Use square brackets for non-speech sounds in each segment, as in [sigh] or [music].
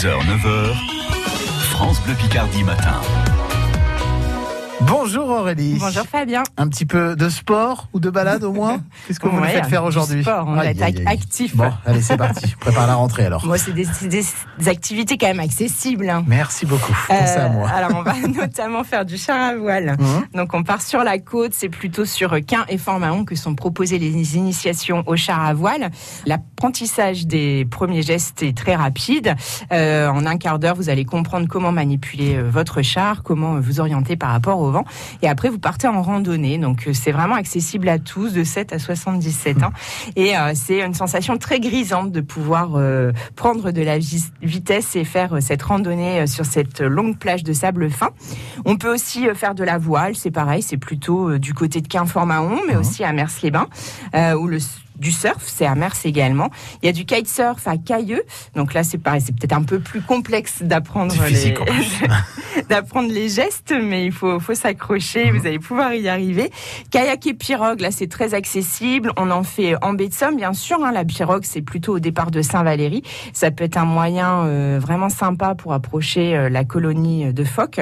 6h, 9h, France Bleu Picardie matin. Bonjour Aurélie. Bonjour Fabien. Un petit peu de sport ou de balade au moins [laughs] Qu'est-ce que vous nous faites faire aujourd'hui sport, on va Aïe, être aïe, aïe. actif. Bon, allez, c'est parti. [laughs] Prépare la rentrée alors. Moi, c'est des, c'est des- des activités quand même accessibles. hein. Merci beaucoup. Pensez à Euh, moi. alors, on va [laughs] notamment faire du char à voile. Mhm. Donc, on part sur la côte. C'est plutôt sur Quin et Fort-Mahon que sont proposées les initiations au char à voile. L'apprentissage des premiers gestes est très rapide. Euh, en un quart d'heure, vous allez comprendre comment manipuler euh, votre char, comment vous orienter par rapport au Et après, vous partez en randonnée. Donc, euh, c'est vraiment accessible à tous, de 7 à 77 ans. Et euh, c'est une sensation très grisante de pouvoir euh, prendre de la vitesse et faire euh, cette randonnée sur cette longue plage de sable fin. On peut aussi faire de la voile, c'est pareil, c'est plutôt du côté de Quinfort-Mahon, mais aussi à Mers-les-Bains, où le du surf, c'est à Mers également. Il y a du kitesurf à Cailleux. Donc là, c'est pareil, c'est peut-être un peu plus complexe d'apprendre les, [laughs] d'apprendre les gestes, mais il faut, faut s'accrocher, vous allez pouvoir y arriver. Kayak et pirogue, là, c'est très accessible. On en fait en baie de Somme, bien sûr. hein. La pirogue, c'est plutôt au départ de Saint-Valery. Ça peut être un moyen euh, vraiment sympa pour approcher euh, la colonie de phoques.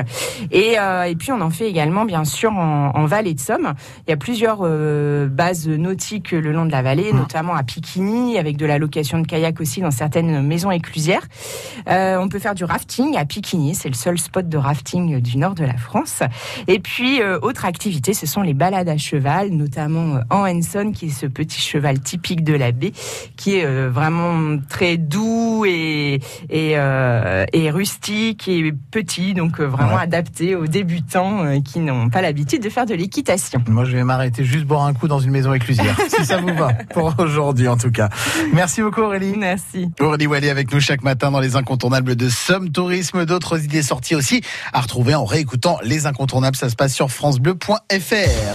Et, euh, et puis, on en fait également, bien sûr, en, en vallée de Somme. Il y a plusieurs bases nautiques le long de la vallée, notamment à Piquigny, avec de la location de kayak aussi dans certaines maisons éclusières. On peut faire du rafting à Piquigny, c'est le seul spot de rafting du nord de la France. Et puis, euh, autre activité, ce sont les balades à cheval, notamment euh, en Henson, qui est ce petit cheval typique de la baie, qui est euh, vraiment très doux et, et, euh, et rustique et petit, donc vraiment Ouais. adapté aux débutants qui n'ont pas l'habitude de faire de l'équitation. Moi, je vais m'arrêter juste boire un coup dans une maison éclusière, [laughs] si ça vous va, pour aujourd'hui en tout cas. Merci beaucoup Aurélie. Merci. Aurélie Wally avec nous chaque matin dans les incontournables de Somme Tourisme. D'autres idées sorties aussi à retrouver en réécoutant les incontournables. Ça se passe sur FranceBleu.fr.